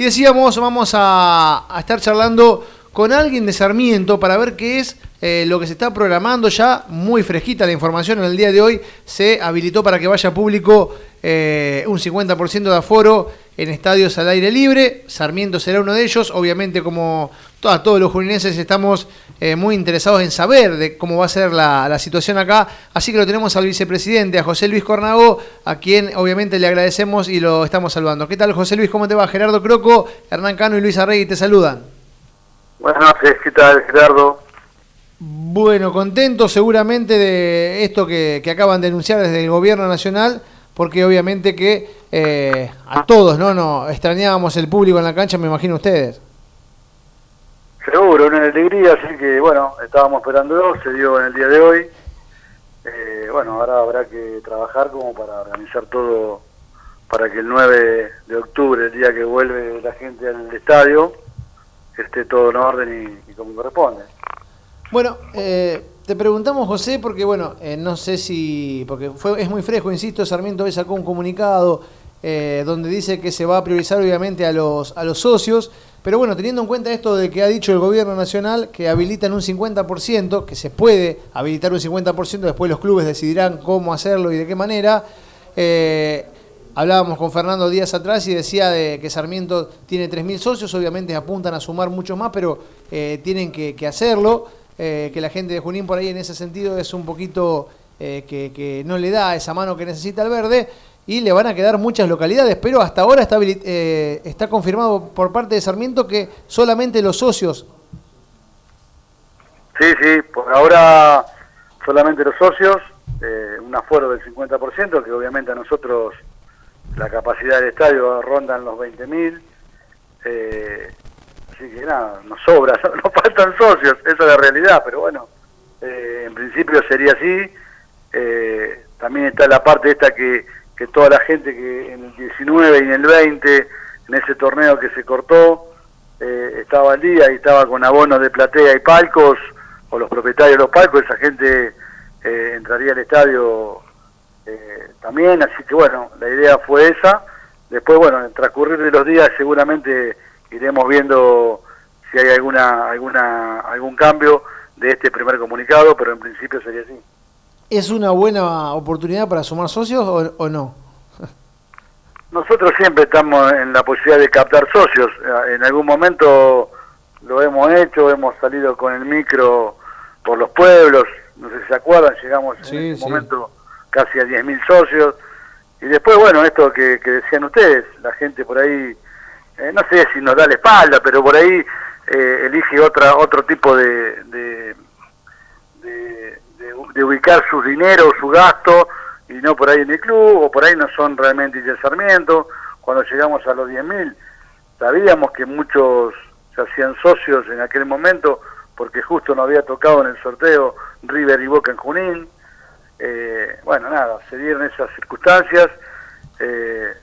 Y decíamos, vamos a, estar charlando con alguien de Sarmiento para ver qué es eh, lo que se está programando. Ya, muy fresquita la información en el día de hoy, se habilitó para que vaya público eh, un 50% de aforo en estadios al aire libre, Sarmiento será uno de ellos, obviamente como todos los juninenses estamos eh, muy interesados en saber de cómo va a ser la, situación acá, así que lo tenemos al vicepresidente, a José Luis Cornago, a quien obviamente le agradecemos y lo estamos saludando. ¿Qué tal José Luis? ¿Cómo te va? Gerardo Croco, Hernán Cano y Luis Arregui te saludan. Buenas noches, ¿qué tal Gerardo? Bueno, contento seguramente de esto que, que acaban de anunciar desde el gobierno nacional porque obviamente que eh, a todos no no extrañábamos el público en la cancha, me imagino ustedes. Seguro, una alegría, así que bueno, estábamos esperando, se dio en el día de hoy. Eh, bueno, ahora habrá que trabajar como para organizar todo para que el 9 de octubre, el día que vuelve la gente al estadio, esté todo en orden y, como corresponde. Bueno, eh, te preguntamos, José, porque bueno, eh, no sé si, porque fue, es muy fresco, insisto, Sarmiento hoy sacó un comunicado eh, donde dice que se va a priorizar obviamente a los, a los socios, pero bueno, teniendo en cuenta esto de que ha dicho el gobierno nacional que habilitan un 50%, que se puede habilitar un 50%, después los clubes decidirán cómo hacerlo y de qué manera. Eh, hablábamos con Fernando días atrás y decía de que Sarmiento tiene 3.000 socios, obviamente apuntan a sumar muchos más, pero tienen que, que hacerlo. Eh, que la gente de Junín por ahí en ese sentido es un poquito eh, que, no le da esa mano que necesita el verde y le van a quedar muchas localidades, pero hasta ahora está, eh, está confirmado por parte de Sarmiento que solamente los socios. Sí, sí, por ahora solamente los socios, un afuero del 50%, que obviamente a nosotros la capacidad del estadio rondan los 20.000. Eh, así que nada, nos sobra, nos faltan socios, esa es la realidad, pero bueno, eh, en principio sería así. Eh, también está la parte esta que, que toda la gente que en el 19 y en el 20, en ese torneo que se cortó, eh, estaba al día y estaba con abonos de platea y palcos, o los propietarios de los palcos, esa gente entraría al estadio también, así que bueno, la idea fue esa. Después, bueno, en el transcurrir de los días seguramente iremos viendo si hay alguna alguna algún cambio de este primer comunicado, pero en principio sería así. ¿Es una buena oportunidad para sumar socios o, no? Nosotros siempre estamos en la posibilidad de captar socios. En algún momento lo hemos hecho, hemos salido con el micro por los pueblos, no sé si se acuerdan, llegamos en ese momento casi a 10.000 socios. Y después, bueno, esto que decían ustedes, la gente por ahí eh, no sé si nos da la espalda, pero por ahí eh, elige otra otro tipo de, de, ubicar sus dinero, su gasto, y no por ahí en el club, o por ahí no son realmente el Sarmiento. Cuando llegamos a los 10.000, sabíamos que muchos se hacían socios en aquel momento, porque justo nos había tocado en el sorteo River y Boca en Junín. Eh, bueno, nada, se dieron esas circunstancias. Eh,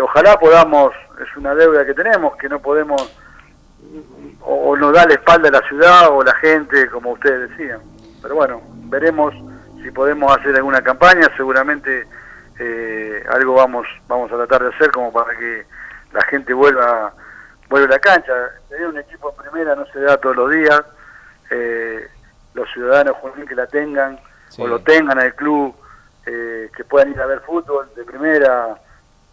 ojalá podamos, es una deuda que tenemos, que no podemos, o, nos da la espalda a la ciudad o la gente, como ustedes decían. Pero bueno, veremos si podemos hacer alguna campaña, seguramente eh, algo vamos vamos a tratar de hacer como para que la gente vuelva vuelva a la cancha. Tener un equipo en primera no se da todos los días, eh, los ciudadanos que la tengan o lo tengan al club, eh, que puedan ir a ver fútbol de primera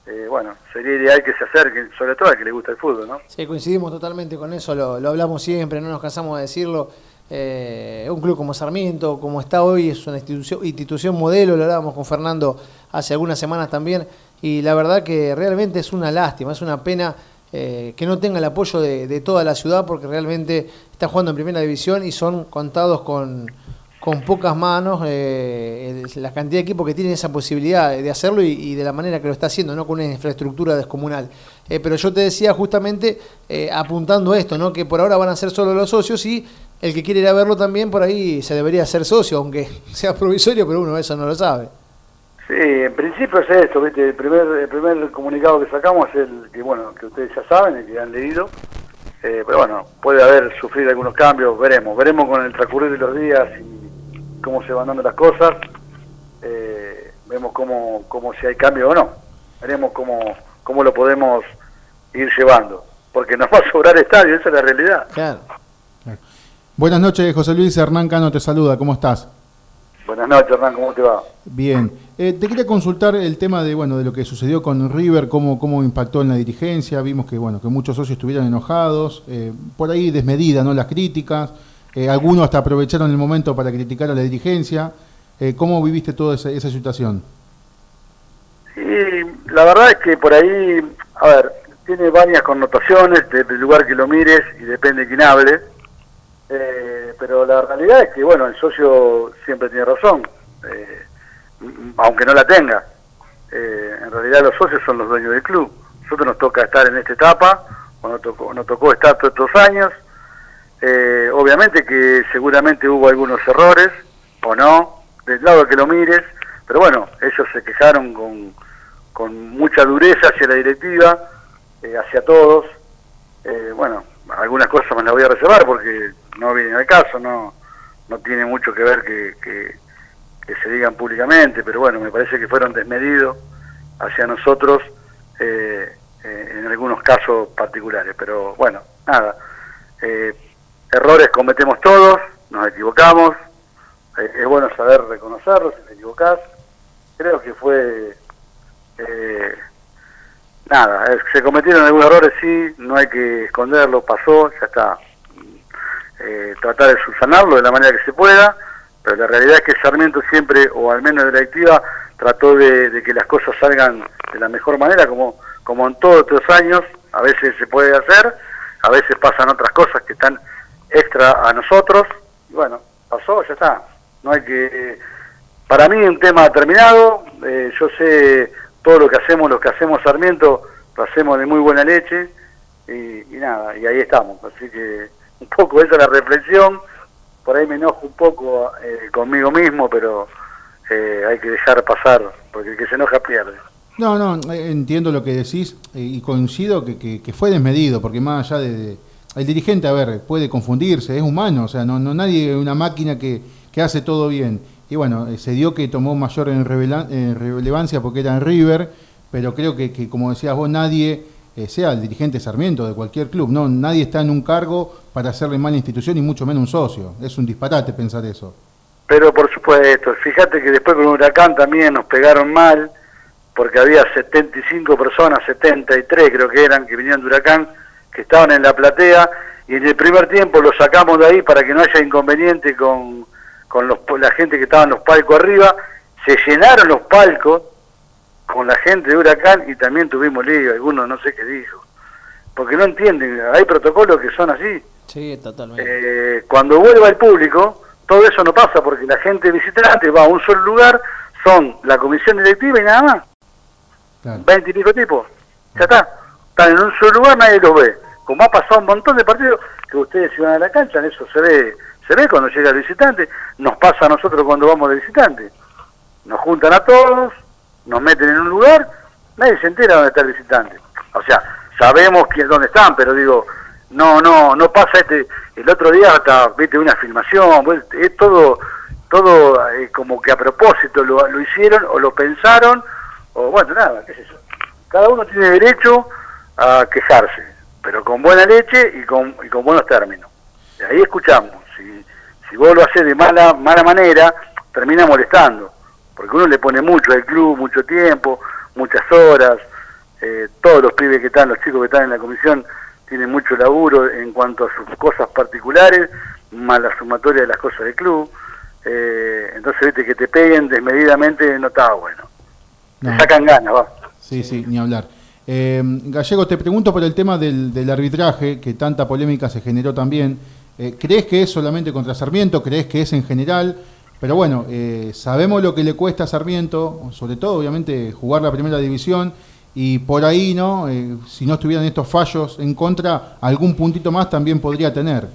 eh, bueno, sería ideal que se acerquen, sobre todo a que le gusta el fútbol, ¿no? Sí, coincidimos totalmente con eso, lo, hablamos siempre, no nos cansamos de decirlo. Eh, un club como Sarmiento, como está hoy, es una institución, modelo, lo hablábamos con Fernando hace algunas semanas también, y la verdad que realmente es una lástima, es una pena eh, que no tenga el apoyo de, toda la ciudad, porque realmente está jugando en primera división y son contados con, con pocas manos eh, la cantidad de equipos que tienen esa posibilidad de hacerlo y, de la manera que lo está haciendo, no con una infraestructura descomunal. Pero yo te decía justamente apuntando esto, ¿no? que por ahora van a ser solo los socios y el que quiere ir a verlo también por ahí se debería ser socio, aunque sea provisorio, pero uno eso no lo sabe. Sí, en principio es esto, ¿viste? El primer, el primer comunicado que sacamos es el que, bueno, que ustedes ya saben, el que han leído, pero bueno, puede haber sufrido algunos cambios, veremos, veremos con el transcurrir de los días y cómo se van dando las cosas, eh, vemos cómo, cómo si hay cambio o no, veremos cómo, cómo lo podemos ir llevando. porque nos va a sobrar estadio, esa es la realidad. Claro. Buenas noches, José Luis. Hernán Cano te saluda. ¿Cómo estás? Buenas noches, Hernán. ¿Cómo te va? Bien. Eh, te quería consultar el tema de bueno de lo que sucedió con River, cómo, cómo impactó en la dirigencia. Vimos que bueno que muchos socios estuvieron enojados, eh, por ahí desmedida, no las críticas. Eh, algunos hasta aprovecharon el momento para criticar a la dirigencia. ¿Cómo viviste toda esa, esa situación? Sí, la verdad es que por ahí, a ver, tiene varias connotaciones, del lugar que lo mires y depende de quién hable eh, pero la realidad es que, bueno, el socio siempre tiene razón, eh, aunque no la tenga. Eh, en realidad los socios son los dueños del club. Nosotros nos toca estar en esta etapa, o nos tocó, nos tocó estar todos estos años. obviamente que seguramente hubo algunos errores, o no, del lado que lo mires, pero bueno, ellos se quejaron con, con mucha dureza hacia la directiva, hacia todos. bueno, algunas cosas me las voy a reservar porque no viene al caso, no, no tiene mucho que ver que, que, se digan públicamente, pero bueno, me parece que fueron desmedidos hacia nosotros eh, eh, en algunos casos particulares, pero bueno, nada, eh, errores cometemos todos, nos equivocamos, es bueno saber reconocerlos si te equivocás, creo que fue... nada, se cometieron algunos errores, sí, no hay que esconderlo, pasó, ya está, eh, tratar de subsanarlo de la manera que se pueda, pero la realidad es que Sarmiento siempre, o al menos de la directiva, trató de, que las cosas salgan de la mejor manera, como, como en todos estos años, a veces se puede hacer, a veces pasan otras cosas que están extra a nosotros, y bueno, pasó, ya está, no hay que... Para mí un tema terminado, eh, yo sé todo lo que hacemos, lo que hacemos Sarmiento, lo hacemos de muy buena leche, y nada, y ahí estamos, así que un poco esa es la reflexión, por ahí me enojo un poco eh, conmigo mismo, pero eh, hay que dejar pasar, porque el que se enoja pierde. No, no, eh, entiendo lo que decís y coincido que, que, fue desmedido, porque más allá de, El dirigente, a ver, puede confundirse, es humano, o sea, no, no nadie es una máquina que, que hace todo bien. Y bueno, se dio que tomó mayor en relevancia porque era en River, pero creo que, que como decías vos, nadie eh, sea el dirigente Sarmiento de cualquier club. No, nadie está en un cargo para hacerle mal institución y mucho menos un socio. Es un disparate pensar eso. Pero por supuesto, fíjate que después con Huracán también nos pegaron mal, porque había 75 personas, 73 creo que eran, que venían de Huracán, que estaban en la platea, y en el primer tiempo los sacamos de ahí para que no haya inconveniente con, con los, la gente que estaba en los palcos arriba, se llenaron los palcos, con la gente de Huracán y también tuvimos lío, algunos no sé qué dijo. Porque no entienden, hay protocolos que son así. Sí, totalmente. Eh, cuando vuelva el público, todo eso no pasa porque la gente visitante va a un solo lugar, son la comisión directiva y nada más. Claro. 20 y pico tipos. Ya está. Están en un solo lugar, nadie los ve. Como ha pasado un montón de partidos que ustedes van a la cancha, en eso se ve, se ve cuando llega el visitante, nos pasa a nosotros cuando vamos de visitante. Nos juntan a todos, nos meten en un lugar, nadie se entera dónde está el visitante. O sea, sabemos quién dónde están, pero digo, no, no, no pasa este, el otro día hasta, viste, una filmación, pues, es todo, todo eh, como que a propósito lo, lo hicieron o lo pensaron, o bueno, nada, qué sé yo. Cada uno tiene derecho a quejarse, pero con buena leche y con, y con buenos términos. Y ahí escuchamos, si, si vos lo haces de mala, mala manera, termina molestando porque uno le pone mucho al club, mucho tiempo, muchas horas, eh, todos los pibes que están, los chicos que están en la comisión, tienen mucho laburo en cuanto a sus cosas particulares, más la sumatoria de las cosas del club. Eh, entonces, viste, que te peguen desmedidamente no estaba bueno. Te sacan ganas, va. Sí, sí, ni hablar. Eh, Gallego, te pregunto por el tema del, del, arbitraje, que tanta polémica se generó también. ¿Crees que es solamente contra Sarmiento? ¿Crees que es en general? Pero bueno, eh, sabemos lo que le cuesta a Sarmiento, sobre todo obviamente jugar la primera división y por ahí, ¿no? Eh, si no estuvieran estos fallos en contra, algún puntito más también podría tener.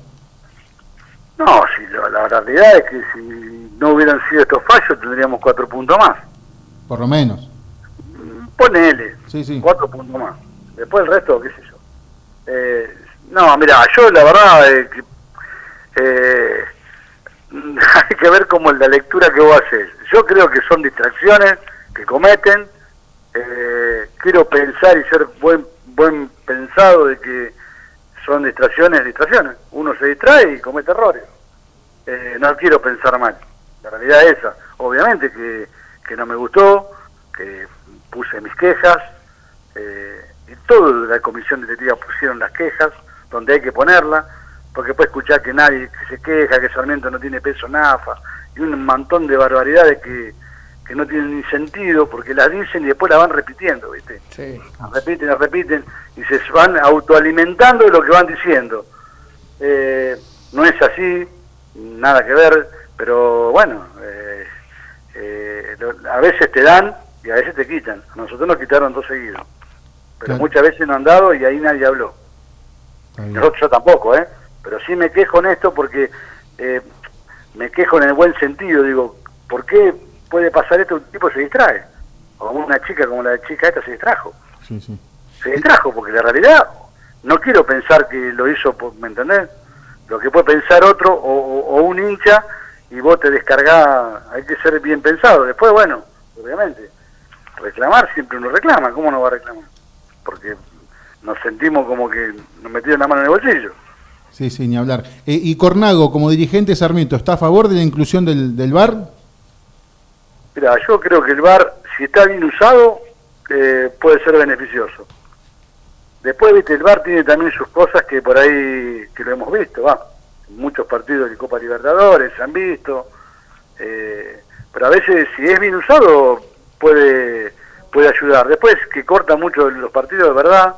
No, si la, realidad es que si no hubieran sido estos fallos tendríamos cuatro puntos más. Por lo menos. Ponele, sí, sí. cuatro puntos más. Después el resto, qué sé yo. Eh, no, mira, yo la verdad... Eh, hay que ver como la lectura que vos haces. Yo creo que son distracciones que cometen. Eh, quiero pensar y ser buen buen pensado de que son distracciones, distracciones. Uno se distrae y comete errores. Eh, no quiero pensar mal. La realidad es esa. Obviamente que, que no me gustó, que puse mis quejas, eh, y toda la comisión directiva pusieron las quejas, donde hay que ponerla, porque puede escuchar que nadie que se queja, que Sarmiento no tiene peso en AFA, y un montón de barbaridades que, que no tienen ni sentido, porque las dicen y después las van repitiendo, ¿viste? Sí. Las repiten, las repiten, y se van autoalimentando de lo que van diciendo. Eh, no es así, nada que ver, pero bueno, eh, eh, lo- a veces te dan y a veces te quitan. A nosotros nos quitaron dos seguidos, pero Claro. muchas veces no han dado y ahí nadie habló. Nosotros yo tampoco, ¿eh? Pero sí me quejo en esto porque eh, me quejo en el buen sentido. Digo, ¿por qué puede pasar esto? Un tipo se distrae. O una chica como la chica esta se distrajo. Sí, sí. Se distrajo porque la realidad, no quiero pensar que lo hizo, por, ¿me entendés? Lo que puede pensar otro o, o- o un hincha y vos te descargás, hay que ser bien pensado. Después, bueno, obviamente, reclamar siempre uno reclama, ¿cómo no va a reclamar? Porque nos sentimos como que nos metieron la mano en el bolsillo. Sí, sí, ni hablar. Eh, y Cornago, como dirigente Sarmiento, ¿está a favor de la inclusión del, del VAR? Mira, yo creo que el VAR, si está bien usado, eh, puede ser beneficioso. Después, viste, el VAR tiene también sus cosas que por ahí, que lo hemos visto, va. Muchos partidos de Copa Libertadores se han visto. eh, pero a veces, si es bien usado, puede, puede ayudar. Después, que corta mucho los partidos, de verdad.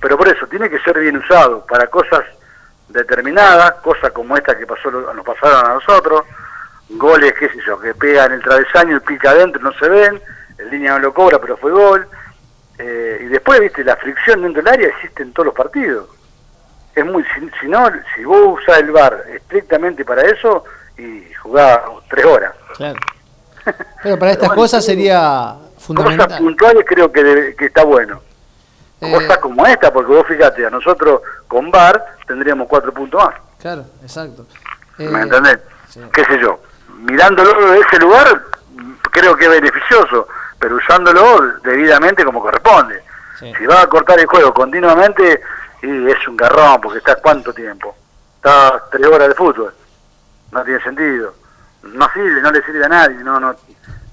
Pero por eso, tiene que ser bien usado para cosas determinadas, cosas como esta que pasó, nos pasaron a nosotros goles, qué sé yo, que pegan el travesaño y pica adentro, no se ven, el línea no lo cobra, pero fue gol. Eh, y después, viste, la fricción dentro del área existe en todos los partidos. Es muy, si, si no, si vos usás el VAR estrictamente para eso, y jugás tres horas. Claro. Pero para estas bueno, cosas sería Cosas fundamental. puntuales creo que, debe- que está bueno. Eh, Cosas como esta, porque vos fíjate, a nosotros con VAR tendríamos cuatro puntos más. Claro, exacto. Eh, ¿Me entendés? sí. ¿Qué sé yo? Mirándolo de ese lugar, creo que es beneficioso, pero usándolo debidamente como corresponde. Sí. Si vas a cortar el juego continuamente, y es un garrón, porque estás cuánto tiempo. Estás tres horas de fútbol. No tiene sentido. No sirve, no le sirve a nadie. no no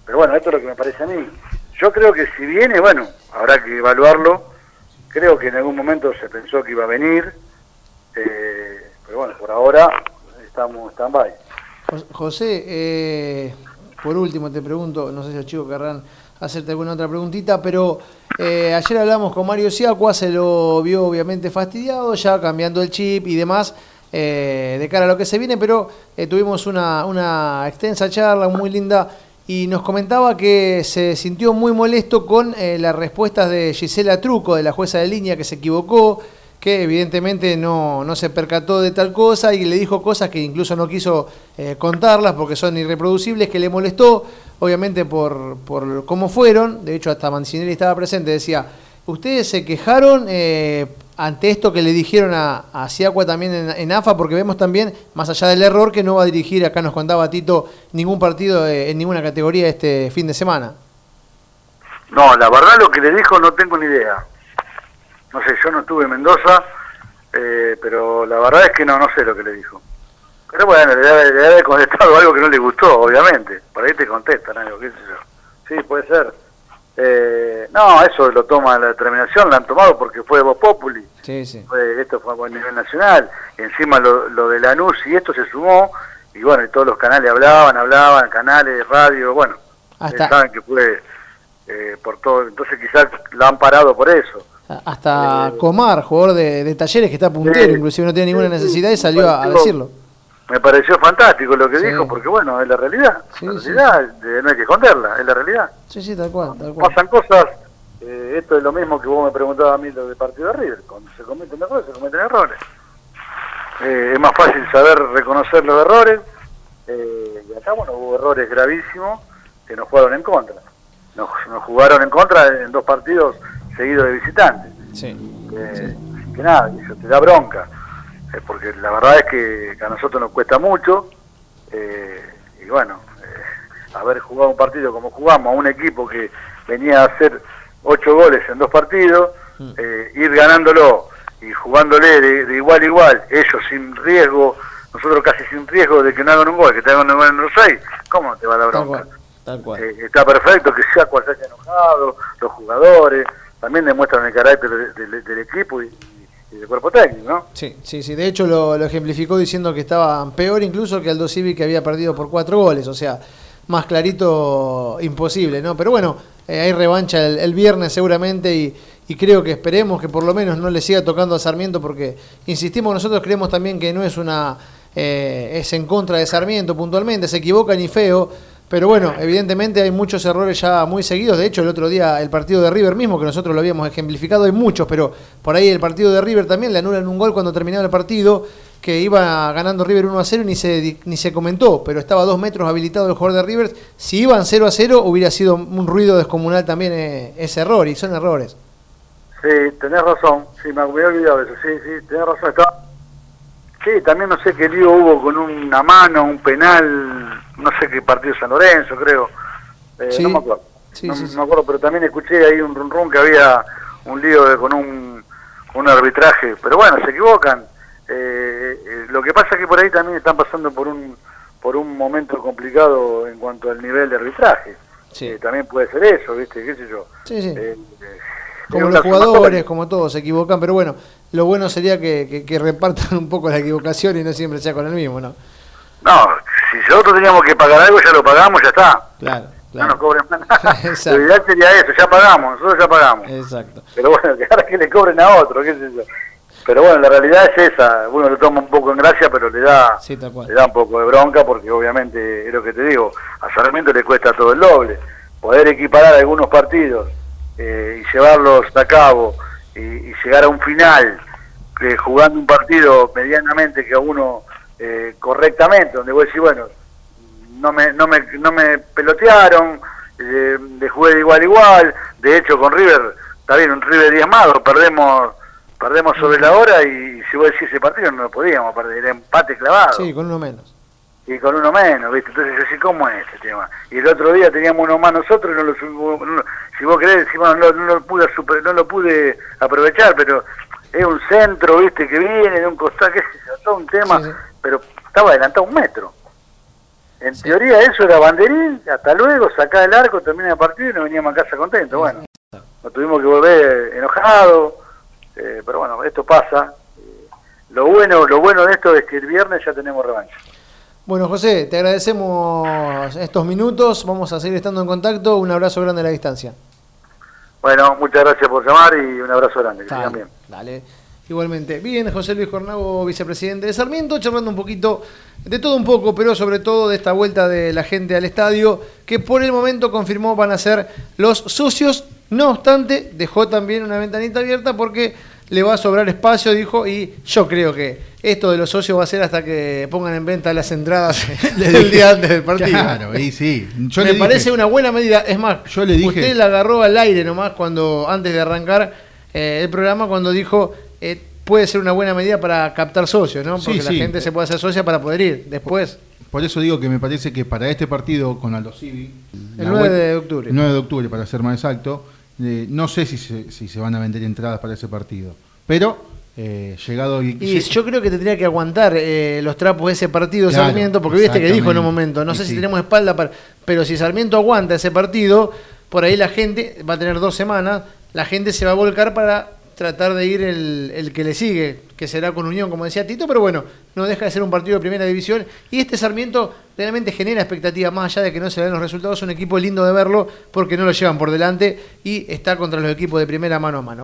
Pero bueno, esto es lo que me parece a mí. Yo creo que si viene, bueno, habrá que evaluarlo. Creo que en algún momento se pensó que iba a venir. eh, pero bueno, por ahora estamos stand-by. Jos- José, eh, por último te pregunto, no sé si los chicos querrán hacerte alguna otra preguntita, pero eh, ayer hablamos con Mario Siacua, se lo vio obviamente fastidiado, ya cambiando el chip y demás, eh, de cara a lo que se viene, pero eh, tuvimos una, una extensa charla muy linda y nos comentaba que se sintió muy molesto con eh, las respuestas de Gisela Truco, de la jueza de línea, que se equivocó, que evidentemente no, no se percató de tal cosa y le dijo cosas que incluso no quiso eh, contarlas porque son irreproducibles, que le molestó, obviamente por, por cómo fueron, de hecho hasta Mancinelli estaba presente, decía, ustedes se quejaron eh, ante esto que le dijeron a, a también en, AFA, porque vemos también, más allá del error, que no va a dirigir, acá nos contaba Tito, ningún partido eh, en ninguna categoría este fin de semana. No, la verdad lo que le dijo no tengo ni idea. No sé, yo no estuve en Mendoza, eh, pero la verdad es que no, no sé lo que le dijo. Pero bueno, le debe, contestado algo que no le gustó, obviamente. Por ahí te contestan algo, qué sé yo. Sí, puede ser. Eh, no, eso lo toma la determinación, la han tomado porque fue Voz Populi. Sí, sí. Fue- esto fue a nivel nacional. Encima lo, lo de Lanús y esto se sumó. Y bueno, y todos los canales hablaban, hablaban, canales, radio, bueno. Hasta- eh, saben que fue eh, por todo. Entonces quizás la han parado por eso. Hasta Eh, Comar, jugador de, de talleres que está puntero, inclusive no tiene ninguna necesidad y salió a, decirlo. Me pareció fantástico lo que Sí. dijo, porque bueno, es la realidad. Sí, la sí. realidad eh, no hay que esconderla, es la realidad. Sí, sí, tal cual, tal cual. Pasan cosas, eh, esto es lo mismo que vos me preguntabas a mí lo de partido de River. Cuando se cometen errores, se cometen errores. Eh, es más fácil saber reconocer los errores. eh, y acá, bueno, hubo errores gravísimos que nos jugaron en contra. Nos, nos jugaron en contra en dos partidos seguidos de visitantes. Sí. Eh, que nada, eso te da bronca, eh, porque la verdad es que a nosotros nos cuesta mucho, eh, y bueno, eh, haber jugado un partido como jugamos a un equipo que venía a hacer ocho goles en dos partidos, Mm. eh, ir ganándolo y jugándole de, igual a igual, ellos sin riesgo, nosotros casi sin riesgo de que no hagan un gol, que te hagan un gol en los seis, ¿cómo te va a dar bronca? Eh, está perfecto que sea cual se haya enojado, los jugadores, también demuestran el carácter del equipo y, del cuerpo técnico, ¿no? Sí, sí, sí. De hecho lo, ejemplificó diciendo que estaba peor incluso que Aldo Civi que había perdido por cuatro goles. O sea, más clarito imposible, ¿no? Pero bueno, eh, hay revancha el, viernes seguramente y, creo que esperemos que por lo menos no le siga tocando a Sarmiento porque, insistimos, nosotros creemos también que no es una... Eh, es en contra de Sarmiento puntualmente, se equivoca ni feo, pero bueno, evidentemente hay muchos errores ya muy seguidos. De hecho, el otro día el partido de River mismo, que nosotros lo habíamos ejemplificado, hay muchos, pero por ahí el partido de River también le anulan un gol cuando terminaba el partido que iba ganando River 1 a 0 y ni se, ni se comentó, pero estaba dos metros habilitado el jugador de River. Si iban 0 a 0 hubiera sido un ruido descomunal también eh, ese error, y son errores. Sí, tenés razón, sí, me había olvidado eso, sí, sí, tenés razón. Sí, también no sé qué lío hubo con una mano, un penal, no sé qué partido San Lorenzo, creo. Eh, no me acuerdo. no, me acuerdo, pero también escuché ahí un run, run que había un lío con un, con un arbitraje. Pero bueno, se equivocan eh, eh, lo que pasa es que por ahí también están pasando por un por un momento complicado en cuanto al nivel de arbitraje. Eh, también puede ser eso, ¿viste? ¿Qué sé yo? Eh, como los jugadores, como todos, se equivocan, pero bueno, lo bueno sería que, que, repartan un poco la equivocación y no siempre sea con el mismo, ¿no? No, si nosotros teníamos que pagar algo, ya lo pagamos, ya está. Claro. No nos cobren más nada. Lo ideal sería eso, ya pagamos, nosotros ya pagamos. Exacto. Pero bueno, que ahora que le cobren a otro, qué sé yo. Pero bueno, la realidad es esa, uno lo toma un poco en gracia, pero le da, le da un poco de bronca porque obviamente es lo que te digo, a Sarmiento le cuesta todo el doble. Poder equiparar algunos partidos eh, y llevarlos a cabo y, llegar a un final eh, jugando un partido medianamente que a uno eh, correctamente, donde voy a decir, bueno, no me, no me, no me pelotearon, le jugué de igual a igual, de hecho con River, está bien, un River diezmado, perdemos perdemos sobre la hora y si vos decís ese partido no lo podíamos perder, era empate clavado. Sí, con uno menos. Y con uno menos, ¿viste? Entonces yo sé ¿cómo es ese tema? Y el otro día teníamos uno más nosotros y no lo, si vos querés, si, no, lo pude no lo pude aprovechar, pero es un centro, ¿viste? Que viene de un costado, que es todo un tema, pero estaba adelantado un metro. En teoría eso era banderín, hasta luego, sacá el arco, termina el partido y nos veníamos a casa contentos. Bueno, nos tuvimos que volver enojados eh, pero bueno, esto pasa. Eh, lo bueno, lo bueno de esto es que el viernes ya tenemos revancha. Bueno, José, te agradecemos estos minutos. Vamos a seguir estando en contacto. Un abrazo grande a la distancia. Bueno, muchas gracias por llamar y un abrazo grande. Que dale, bien. Dale. Igualmente. Bien, José Luis Cornago, vicepresidente de Sarmiento, charlando un poquito de todo un poco, pero sobre todo de esta vuelta de la gente al estadio, que por el momento confirmó van a ser los socios. No obstante, dejó también una ventanita abierta porque le va a sobrar espacio, dijo, y yo creo que esto de los socios va a ser hasta que pongan en venta las entradas el día antes del partido. Claro, y sí. Me parece una buena medida. Es más, yo le dije... usted la agarró al aire nomás cuando antes de arrancar eh, el programa, cuando dijo, eh, puede ser una buena medida para captar socios, ¿no? Porque la gente se puede hacer socia para poder ir después. Por eso digo que me parece que para este partido con Aldo Civi... El 9 de octubre. El 9 de octubre, para ser más exacto no sé si se, si se van a vender entradas para ese partido, pero eh, llegado y, yo creo que tendría que aguantar eh, los trapos de ese partido Sarmiento, porque viste que dijo en un momento, no sé si tenemos espalda para, pero si Sarmiento aguanta ese partido, por ahí la gente va a tener dos semanas, la gente se va a volcar para tratar de ir el, el, que le sigue, que será con Unión, como decía Tito, pero bueno, no deja de ser un partido de primera división. Y este Sarmiento realmente genera expectativas, más allá de que no se ven los resultados, es un equipo lindo de verlo porque no lo llevan por delante y está contra los equipos de primera mano a mano.